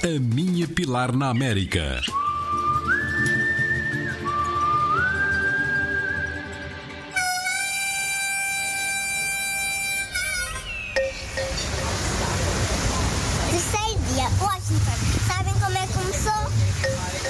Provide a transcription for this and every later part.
A minha Pilar na América. Terceiro dia, Washington. Sabem como é que começou?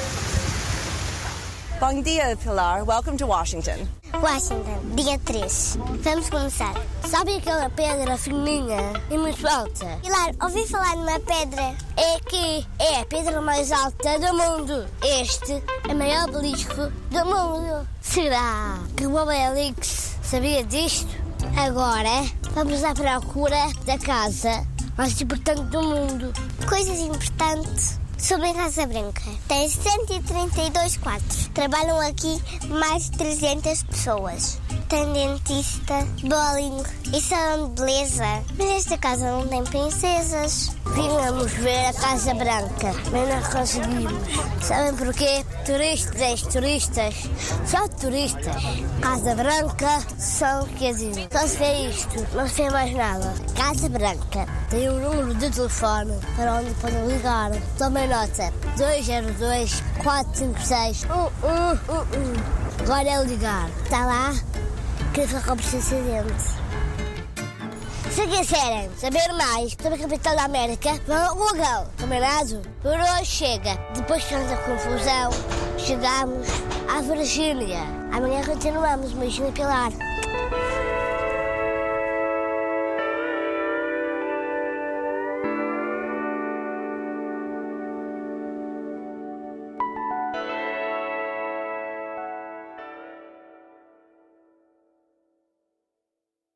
Bom dia, Pilar. Welcome to Washington. Washington, dia 3. Vamos começar. Sabe aquela pedra fininha e muito alta? Pilar, ouvi falar numa pedra. É aqui. É a pedra mais alta do mundo. Este é o maior obelisco do mundo. Será que o Obelix sabia disto? Agora, vamos à procura da casa mais importante do mundo. Coisas importantes sobre a Casa Branca. Tem 132 quartos. Trabalham aqui mais de 300 pessoas. Tem dentista, bowling e salão de beleza. Mas esta casa não tem princesas. Vínhamos ver a Casa Branca, mas não conseguimos. Sabem porquê? Turistas, turistas, só turistas. Casa Branca são, dizer, só se vê isto, não se vê mais nada. Casa Branca tem um número de telefone para onde podem ligar. Tomem nota: 202 456 1111. Agora é ligar. Está lá? Foi com precedente. Se quiserem saber mais sobre a capital da América, vão ao Google. Combinado? Por hoje chega. Depois de tanta confusão, chegamos à Virgínia. Amanhã continuamos. Beijinho Pilar.